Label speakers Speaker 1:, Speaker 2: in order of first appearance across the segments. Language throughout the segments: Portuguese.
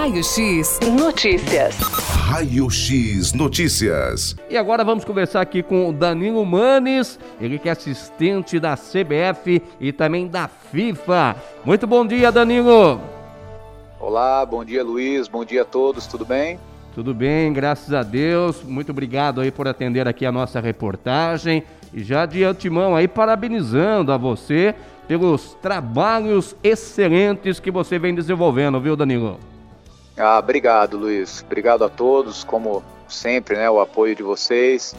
Speaker 1: Raio X Notícias.
Speaker 2: Raio X Notícias.
Speaker 3: E agora vamos conversar aqui com o Danilo Manes, ele que é assistente da CBF e também da FIFA. Muito bom dia, Danilo.
Speaker 4: Olá, bom dia, Luiz. Bom dia a todos. Tudo bem?
Speaker 3: Tudo bem, graças a Deus. Muito obrigado aí por atender aqui a nossa reportagem. E já de antemão aí parabenizando a você pelos trabalhos excelentes que você vem desenvolvendo, viu, Danilo?
Speaker 4: Ah, obrigado, Luiz. Obrigado a todos, como sempre, né, o apoio de vocês.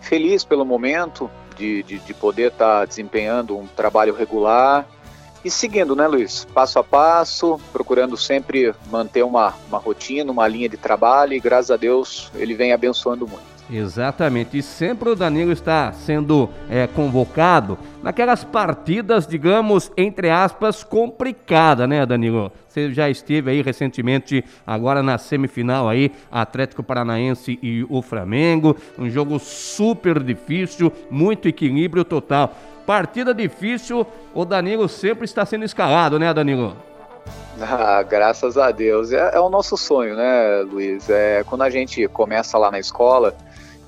Speaker 4: Feliz pelo momento de, de, de poder estar tá desempenhando um trabalho regular e seguindo, né, Luiz? Passo a passo, procurando sempre manter uma, uma rotina, uma linha de trabalho e graças a Deus ele vem abençoando muito.
Speaker 3: Exatamente, e sempre o Danilo está sendo é, convocado naquelas partidas, digamos, entre aspas, complicadas, né, Danilo? Você já esteve aí recentemente, agora na semifinal aí, Atlético Paranaense e o Flamengo, um jogo super difícil, muito equilíbrio total. Partida difícil, o Danilo sempre está sendo escalado, né, Danilo?
Speaker 4: Ah, graças a Deus. É, é, o nosso sonho, né, Luiz? É, quando a gente começa lá na escola,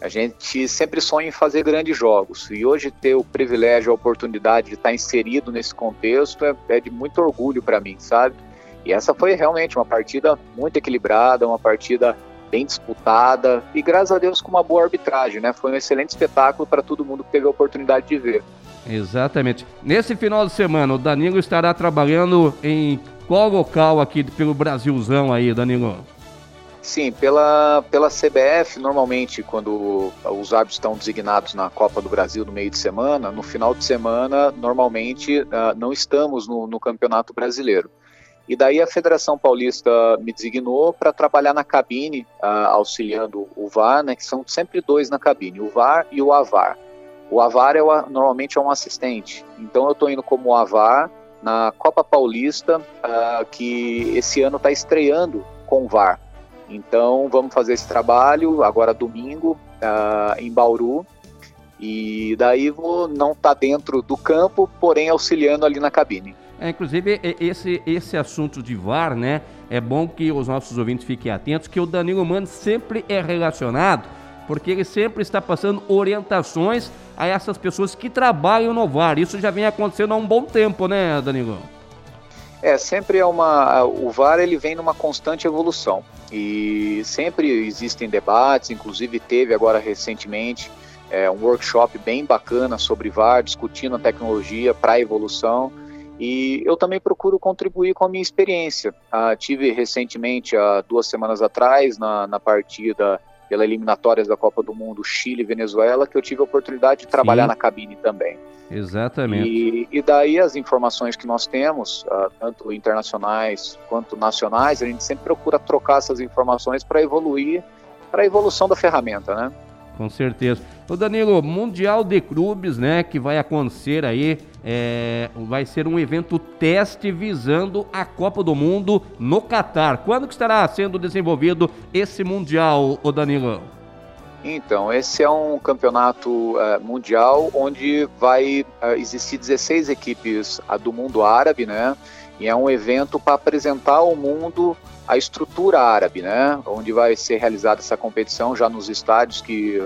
Speaker 4: a gente sempre sonha em fazer grandes jogos e hoje ter o privilégio, a oportunidade de estar inserido nesse contexto é, é de muito orgulho para mim, sabe? E essa foi realmente uma partida muito equilibrada, uma partida bem disputada e graças a Deus com uma boa arbitragem, né? Foi um excelente espetáculo para todo mundo que teve a oportunidade de ver.
Speaker 3: Exatamente. Nesse final de semana, o Danilo estará trabalhando em qual local aqui pelo Brasilzão aí, Danilo?
Speaker 4: Sim, pela, pela CBF, normalmente, quando os árbitros estão designados na Copa do Brasil no meio de semana, no final de semana, normalmente, uh, não estamos no, no Campeonato Brasileiro. E daí a Federação Paulista me designou para trabalhar na cabine, uh, auxiliando o VAR, né, que são sempre dois na cabine, o VAR e o AVAR. O AVAR é o, normalmente é um assistente, então eu estou indo como AVAR na Copa Paulista, uh, que esse ano está estreando com o VAR. Então vamos fazer esse trabalho agora domingo uh, em Bauru e daí vou não estar tá dentro do campo, porém auxiliando ali na cabine.
Speaker 3: É, inclusive esse esse assunto de VAR, né? É bom que os nossos ouvintes fiquem atentos que o Danilo Mano sempre é relacionado porque ele sempre está passando orientações a essas pessoas que trabalham no VAR. Isso já vem acontecendo há um bom tempo, né, Danilo?
Speaker 4: É, sempre é uma. O VAR ele vem numa constante evolução. E sempre existem debates, inclusive teve agora recentemente é, um workshop bem bacana sobre VAR, discutindo a tecnologia para a evolução. E eu também procuro contribuir com a minha experiência. Ah, tive recentemente, há duas semanas atrás, na, na partida pela eliminatórias da Copa do Mundo Chile e Venezuela, que eu tive a oportunidade de trabalhar Sim. na cabine também.
Speaker 3: Exatamente.
Speaker 4: E, e, daí as informações que nós temos, uh, tanto internacionais quanto nacionais, a gente sempre procura trocar essas informações para evoluir, para a evolução da ferramenta, né?
Speaker 3: Com certeza. O Danilo, Mundial de Clubes, né, que vai acontecer aí, é, vai ser um evento teste visando a Copa do Mundo no Catar. Quando que estará sendo desenvolvido esse Mundial, o Danilo?
Speaker 4: Então, esse é um campeonato uh, mundial onde vai uh, existir 16 equipes do mundo árabe, né? E é um evento para apresentar ao mundo a estrutura árabe, né? Onde vai ser realizada essa competição já nos estádios que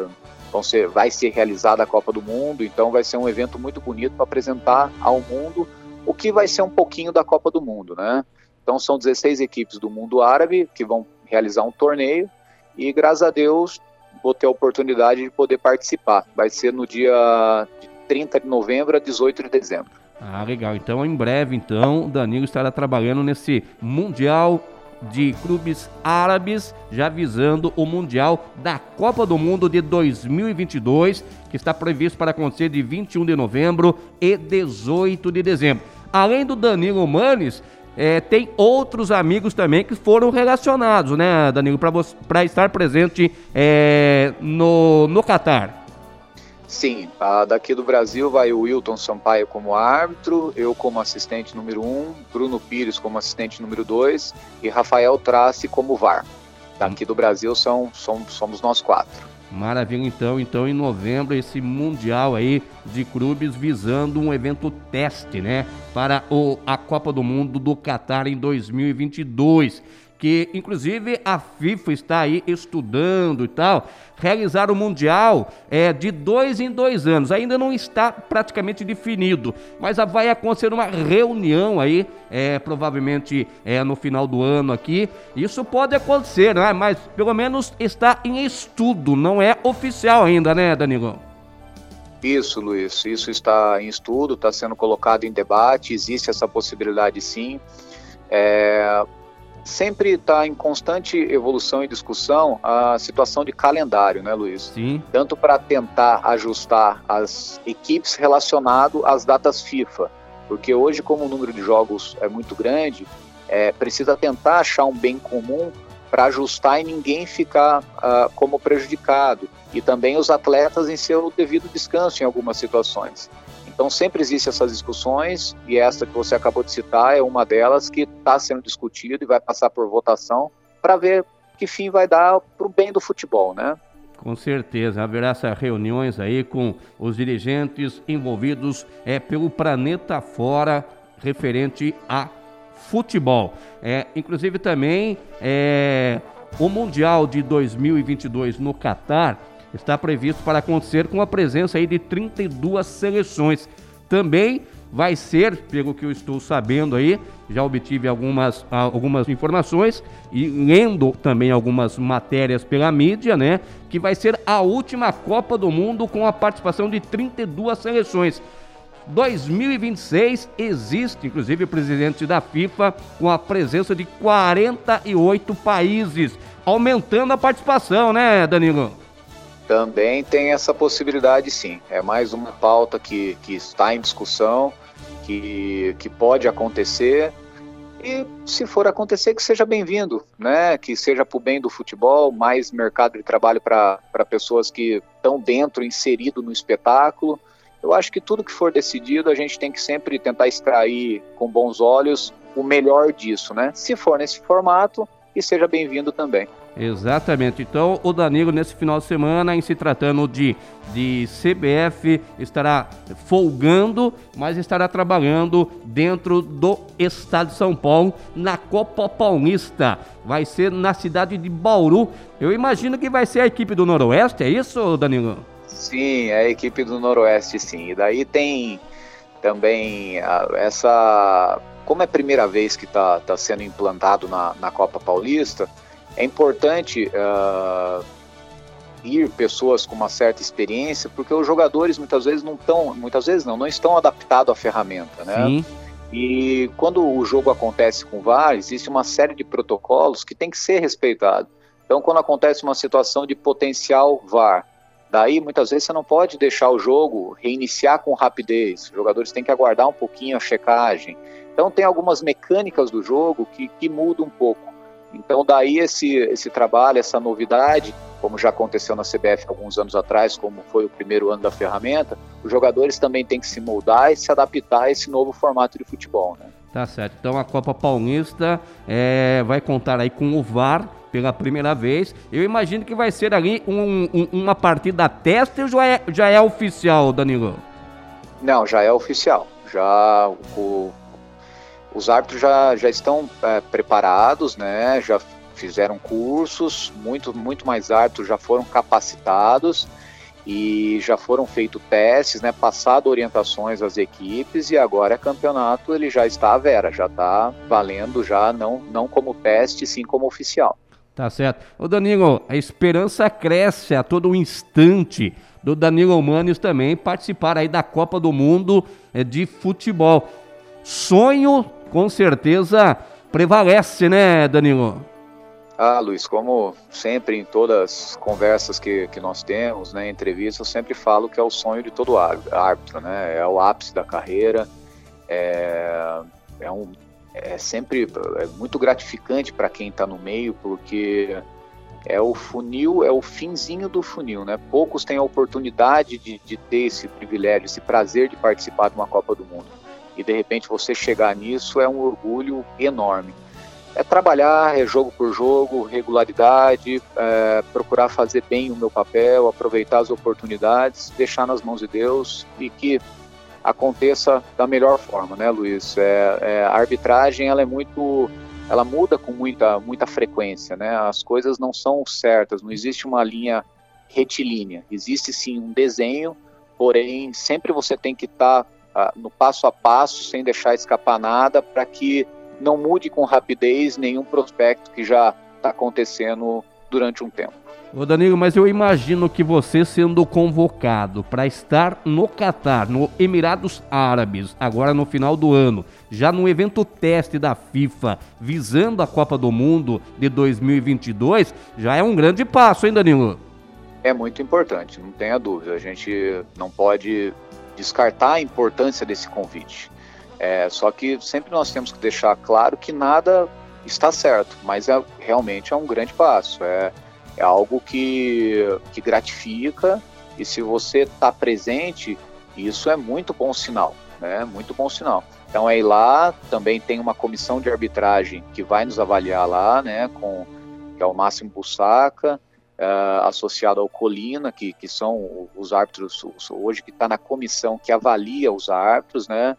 Speaker 4: vão ser, vai ser realizada a Copa do Mundo. Então, vai ser um evento muito bonito para apresentar ao mundo o que vai ser um pouquinho da Copa do Mundo, né? Então, são 16 equipes do mundo árabe que vão realizar um torneio e, graças a Deus, vou ter a oportunidade de poder participar. Vai ser no dia 30 de novembro a 18 de dezembro.
Speaker 3: Ah, legal. Então, em breve, então, Danilo estará trabalhando nesse Mundial de Clubes Árabes, já visando o Mundial da Copa do Mundo de 2022, que está previsto para acontecer de 21 de novembro e 18 de dezembro. Além do Danilo Manes, é, tem outros amigos também que foram relacionados, né, Danilo, para estar presente é, no, no Catar.
Speaker 4: Sim, daqui do Brasil vai o Wilton Sampaio como árbitro, eu como assistente número 1, um, Bruno Pires como assistente número 2 e Rafael Trace como VAR. Daqui do Brasil são, são, somos nós quatro.
Speaker 3: Maravilha, então. Então, em novembro, esse Mundial aí de clubes visando um evento teste, né? Para o, a Copa do Mundo do Catar em 2022. Que inclusive a FIFA está aí estudando e tal, realizar o Mundial é, de dois em dois anos. Ainda não está praticamente definido, mas vai acontecer uma reunião aí, é, provavelmente é, no final do ano aqui. Isso pode acontecer, né? mas pelo menos está em estudo, não é oficial ainda, né, Danilo?
Speaker 4: Isso, Luiz, isso está em estudo, está sendo colocado em debate, existe essa possibilidade sim. É, sempre está em constante evolução e discussão a situação de calendário, né, Luiz?
Speaker 3: Sim.
Speaker 4: Tanto para tentar ajustar as equipes relacionado às datas FIFA, porque hoje, como o número de jogos é muito grande, é, precisa tentar achar um bem comum para ajustar e ninguém ficar uh, como prejudicado e também os atletas em seu devido descanso em algumas situações. Então sempre existem essas discussões e essa que você acabou de citar é uma delas que está sendo discutida e vai passar por votação para ver que fim vai dar para o bem do futebol, né?
Speaker 3: Com certeza, haverá essas reuniões aí com os dirigentes envolvidos é, pelo planeta fora referente a futebol. É, inclusive também é, o Mundial de 2022 no Catar está previsto para acontecer com a presença aí de 32 seleções. Também vai ser, pelo que eu estou sabendo aí, já obtive algumas, algumas informações e lendo também algumas matérias pela mídia, né? Que vai ser a última Copa do Mundo com a participação de 32 seleções. 2026 existe, inclusive, o presidente da FIFA com a presença de 48 países, aumentando a participação, né, Danilo?
Speaker 4: Também tem essa possibilidade, sim. É mais uma pauta que, que está em discussão, que, que pode acontecer. E se for acontecer, que seja bem-vindo, né? Que seja para o bem do futebol, mais mercado de trabalho para pessoas que estão dentro, inserido no espetáculo. Eu acho que tudo que for decidido, a gente tem que sempre tentar extrair com bons olhos o melhor disso, né? Se for nesse formato, que seja bem-vindo também.
Speaker 3: Exatamente. Então, o Danilo, nesse final de semana, em se tratando de, de CBF, estará folgando, mas estará trabalhando dentro do estado de São Paulo, na Copa Paulista. Vai ser na cidade de Bauru. Eu imagino que vai ser a equipe do Noroeste, é isso, Danilo?
Speaker 4: Sim, é a equipe do Noroeste, sim. E daí tem também a, essa. Como é a primeira vez que está tá sendo implantado na, na Copa Paulista é importante uh, ir pessoas com uma certa experiência, porque os jogadores muitas vezes não estão, muitas vezes não, não estão adaptados à ferramenta, né? Sim. E quando o jogo acontece com VAR, existe uma série de protocolos que tem que ser respeitado. Então, quando acontece uma situação de potencial VAR, daí muitas vezes você não pode deixar o jogo reiniciar com rapidez. Os jogadores têm que aguardar um pouquinho a checagem. Então, tem algumas mecânicas do jogo que, que mudam um pouco. Então, daí esse, esse trabalho, essa novidade, como já aconteceu na CBF alguns anos atrás, como foi o primeiro ano da ferramenta, os jogadores também têm que se moldar e se adaptar a esse novo formato de futebol. Né?
Speaker 3: Tá certo. Então, a Copa Paulista é, vai contar aí com o VAR pela primeira vez. Eu imagino que vai ser ali um, um, uma partida teste ou já é, já é oficial, Danilo?
Speaker 4: Não, já é oficial. Já o os árbitros já, já estão é, preparados, né? Já fizeram cursos, muito, muito mais árbitros já foram capacitados e já foram feitos testes, né? Passado orientações às equipes e agora é campeonato, ele já está à vera, já está valendo já não, não como teste, sim como oficial.
Speaker 3: Tá certo. Ô Danilo, a esperança cresce a todo instante do Danilo Manes também participar aí da Copa do Mundo é, de futebol. Sonho com certeza prevalece, né, Danilo?
Speaker 4: Ah, Luiz, como sempre em todas as conversas que, que nós temos, né, entrevistas, eu sempre falo que é o sonho de todo árbitro, né? É o ápice da carreira, é, é, um, é sempre é muito gratificante para quem está no meio, porque é o funil, é o finzinho do funil, né? Poucos têm a oportunidade de, de ter esse privilégio, esse prazer de participar de uma Copa do Mundo e de repente você chegar nisso é um orgulho enorme. É trabalhar, é jogo por jogo, regularidade, é, procurar fazer bem o meu papel, aproveitar as oportunidades, deixar nas mãos de Deus e que aconteça da melhor forma, né, Luiz? É, é, a arbitragem ela é muito ela muda com muita, muita frequência, né? As coisas não são certas, não existe uma linha retilínea. Existe sim um desenho, porém sempre você tem que estar tá, no passo a passo, sem deixar escapar nada, para que não mude com rapidez nenhum prospecto que já está acontecendo durante um tempo.
Speaker 3: Ô Danilo, mas eu imagino que você sendo convocado para estar no Catar, no Emirados Árabes, agora no final do ano, já no evento teste da FIFA, visando a Copa do Mundo de 2022, já é um grande passo, hein, Danilo?
Speaker 4: É muito importante, não tenha dúvida. A gente não pode descartar a importância desse convite. É, só que sempre nós temos que deixar claro que nada está certo, mas é, realmente é um grande passo. É, é algo que, que gratifica e se você está presente, isso é muito bom sinal, né? Muito bom sinal. Então é ir lá, também tem uma comissão de arbitragem que vai nos avaliar lá, né? Com que é o Máximo Bussaca, uh, associado ao Colina, que, que são os árbitros hoje que está na comissão que avalia os árbitros, né?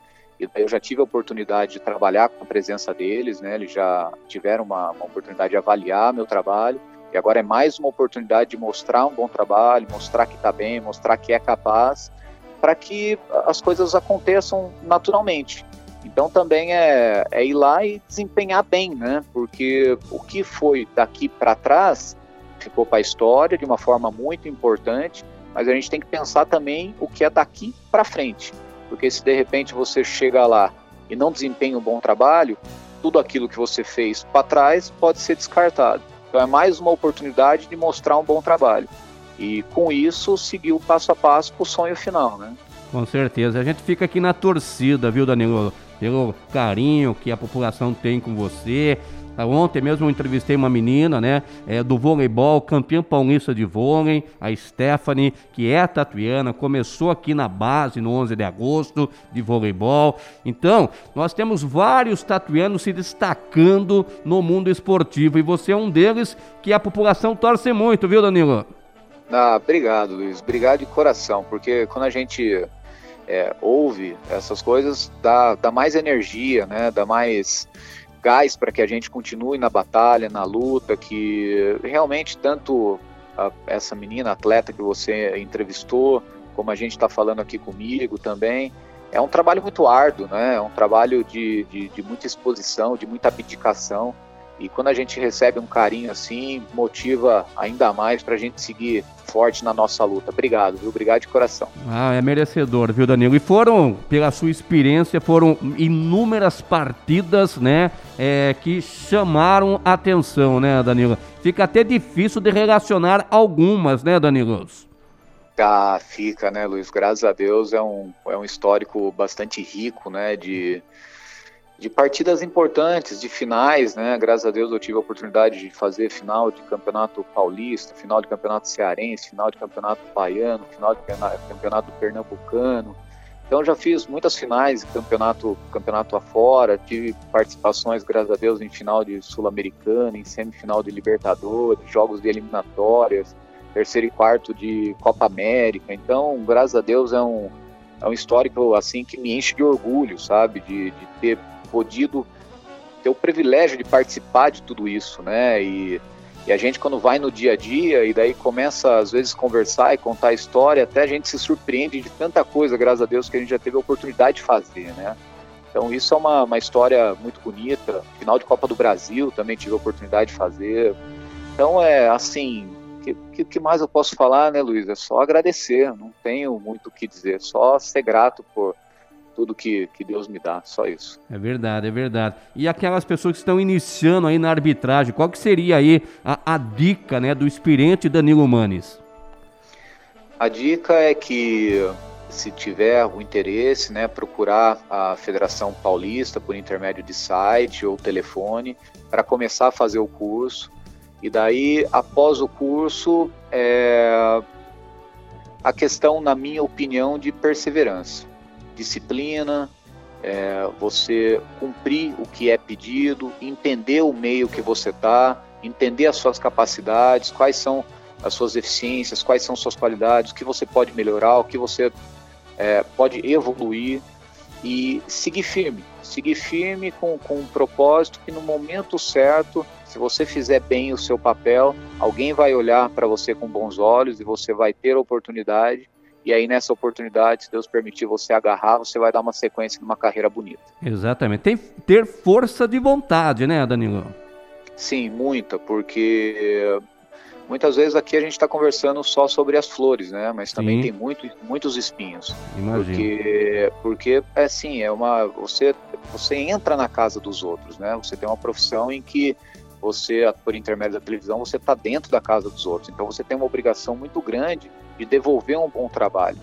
Speaker 4: Eu já tive a oportunidade de trabalhar com a presença deles, né? Eles já tiveram uma, uma oportunidade de avaliar meu trabalho. E agora é mais uma oportunidade de mostrar um bom trabalho, mostrar que está bem, mostrar que é capaz, para que as coisas aconteçam naturalmente. Então também é, é, ir lá e desempenhar bem, né? Porque o que foi daqui para trás ficou para a história de uma forma muito importante, mas a gente tem que pensar também o que é daqui para frente. Porque se de repente você chega lá e não desempenha um bom trabalho, tudo aquilo que você fez para trás pode ser descartado. Então é mais uma oportunidade de mostrar um bom trabalho. E com isso seguir o passo a passo para o sonho final, né?
Speaker 3: Com certeza. A gente fica aqui na torcida, viu, Danilo? Pelo carinho que a população tem com você, Ontem mesmo eu entrevistei uma menina, né, é, do voleibol, campeã paulista de vôlei, a Stephanie, que é tatuiana, começou aqui na base no 11 de agosto de voleibol. Então, nós temos vários tatuianos se destacando no mundo esportivo e você é um deles que a população torce muito, viu, Danilo?
Speaker 4: Ah, obrigado, Luiz. Obrigado de coração, porque quando a gente é, ouve essas coisas, dá, dá mais energia, né? Dá mais gás para que a gente continue na batalha, na luta, que realmente tanto a, essa menina atleta que você entrevistou, como a gente está falando aqui comigo também, é um trabalho muito árduo, né? É um trabalho de, de, de muita exposição, de muita abdicação. E quando a gente recebe um carinho assim, motiva ainda mais para a gente seguir forte na nossa luta. Obrigado, viu? Obrigado de coração.
Speaker 3: Ah, é merecedor, viu, Danilo? E foram, pela sua experiência, foram inúmeras partidas, né, é, que chamaram atenção, né, Danilo? Fica até difícil de relacionar algumas, né, Danilo?
Speaker 4: Ah, fica, né, Luiz? Graças a Deus é um, é um histórico bastante rico, né, de de partidas importantes, de finais, né? Graças a Deus eu tive a oportunidade de fazer final de campeonato paulista, final de campeonato cearense, final de campeonato baiano, final de campeonato pernambucano. Então já fiz muitas finais de campeonato, campeonato afora, tive participações, graças a Deus, em final de Sul-Americana, em semifinal de Libertadores, jogos de eliminatórias, terceiro e quarto de Copa América. Então, graças a Deus, é um, é um histórico assim que me enche de orgulho, sabe? De, de ter podido ter o privilégio de participar de tudo isso, né? E, e a gente quando vai no dia a dia e daí começa às vezes conversar e contar história, até a gente se surpreende de tanta coisa, graças a Deus, que a gente já teve a oportunidade de fazer, né? Então isso é uma, uma história muito bonita. Final de Copa do Brasil também tive a oportunidade de fazer. Então é assim, que, que, que mais eu posso falar, né, Luiz? É só agradecer, não tenho muito o que dizer, só ser grato por tudo que, que Deus me dá, só isso.
Speaker 3: É verdade, é verdade. E aquelas pessoas que estão iniciando aí na arbitragem, qual que seria aí a, a dica né, do experiente Danilo Manes?
Speaker 4: A dica é que se tiver o interesse, né, procurar a Federação Paulista por intermédio de site ou telefone para começar a fazer o curso. E daí, após o curso, é a questão, na minha opinião, de perseverança disciplina, é, você cumprir o que é pedido, entender o meio que você está, entender as suas capacidades, quais são as suas eficiências, quais são suas qualidades, o que você pode melhorar, o que você é, pode evoluir e seguir firme, seguir firme com, com um propósito que no momento certo, se você fizer bem o seu papel, alguém vai olhar para você com bons olhos e você vai ter a oportunidade e aí, nessa oportunidade, se Deus permitir você agarrar, você vai dar uma sequência de uma carreira bonita.
Speaker 3: Exatamente. Tem ter força de vontade, né, Danilo?
Speaker 4: Sim, muita, porque muitas vezes aqui a gente está conversando só sobre as flores, né? Mas também Sim. tem muito, muitos espinhos.
Speaker 3: Imagina.
Speaker 4: Porque, porque é assim, é uma. Você, você entra na casa dos outros, né? Você tem uma profissão em que você, por intermédio da televisão, você está dentro da casa dos outros. Então você tem uma obrigação muito grande de devolver um bom trabalho.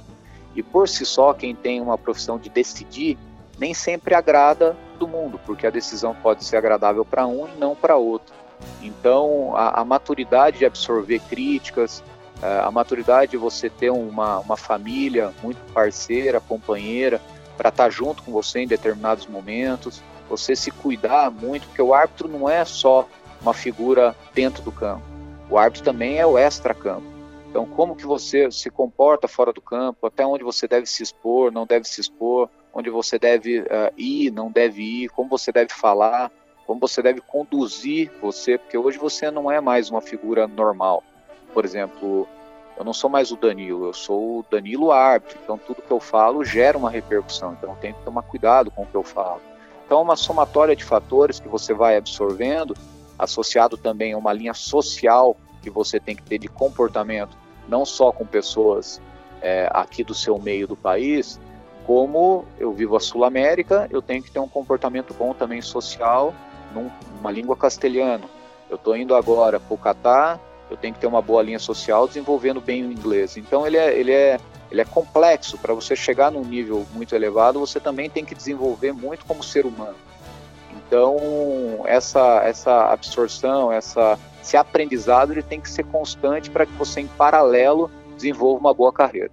Speaker 4: E por si só, quem tem uma profissão de decidir, nem sempre agrada do mundo, porque a decisão pode ser agradável para um e não para outro. Então, a, a, maturidade de absorver críticas, a maturidade de você ter uma, uma família muito parceira, companheira, para estar tá junto com você em determinados momentos, você se cuidar muito, porque o árbitro não é só uma figura dentro do campo. O árbitro também é o extra-campo. Então, como que você se comporta fora do campo, até onde você deve se expor, não deve se expor, onde você deve uh, ir, não deve ir, como você deve falar, como você deve conduzir você, porque hoje você não é mais uma figura normal. Por exemplo, eu não sou mais o Danilo, eu sou o Danilo árbitro, então tudo que eu falo gera uma repercussão, então eu tenho que tomar cuidado com o que eu falo. Então, é uma somatória de fatores que você vai absorvendo associado também a uma linha social que você tem que ter de comportamento, não só com pessoas é, aqui do seu meio do país, como eu vivo a Sul América, eu tenho que ter um comportamento bom também social numa língua castelhana. Eu estou indo agora para o Catar, eu tenho que ter uma boa linha social desenvolvendo bem o inglês. Então ele é, ele é, ele é complexo. Para você chegar num nível muito elevado, você também tem que desenvolver muito como ser humano. Então, essa, essa absorção, essa, esse aprendizado, ele tem que ser constante para que você, em paralelo, desenvolva uma boa carreira.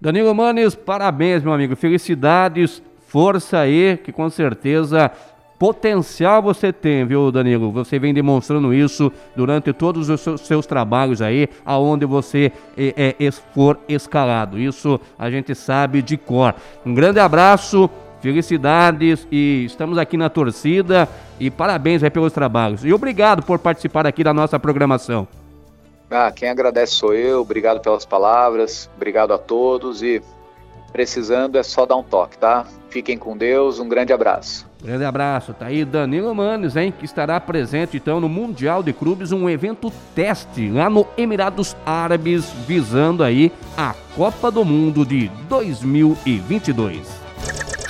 Speaker 3: Danilo Manes, parabéns, meu amigo. Felicidades, força aí, que com certeza potencial você tem, viu, Danilo? Você vem demonstrando isso durante todos os seus, trabalhos aí, aonde você é, é, for escalado. Isso a gente sabe de cor. Um grande abraço Felicidades e estamos aqui na torcida e parabéns aí pelos trabalhos. E obrigado por participar aqui da nossa programação.
Speaker 4: Ah, quem agradece sou eu, obrigado pelas palavras, obrigado a todos e precisando é só dar um toque, tá? Fiquem com Deus, um grande abraço.
Speaker 3: Grande abraço, tá aí Danilo Manes, hein, que estará presente então no Mundial de Clubes, um evento teste lá no Emirados Árabes, visando aí a Copa do Mundo de 2022.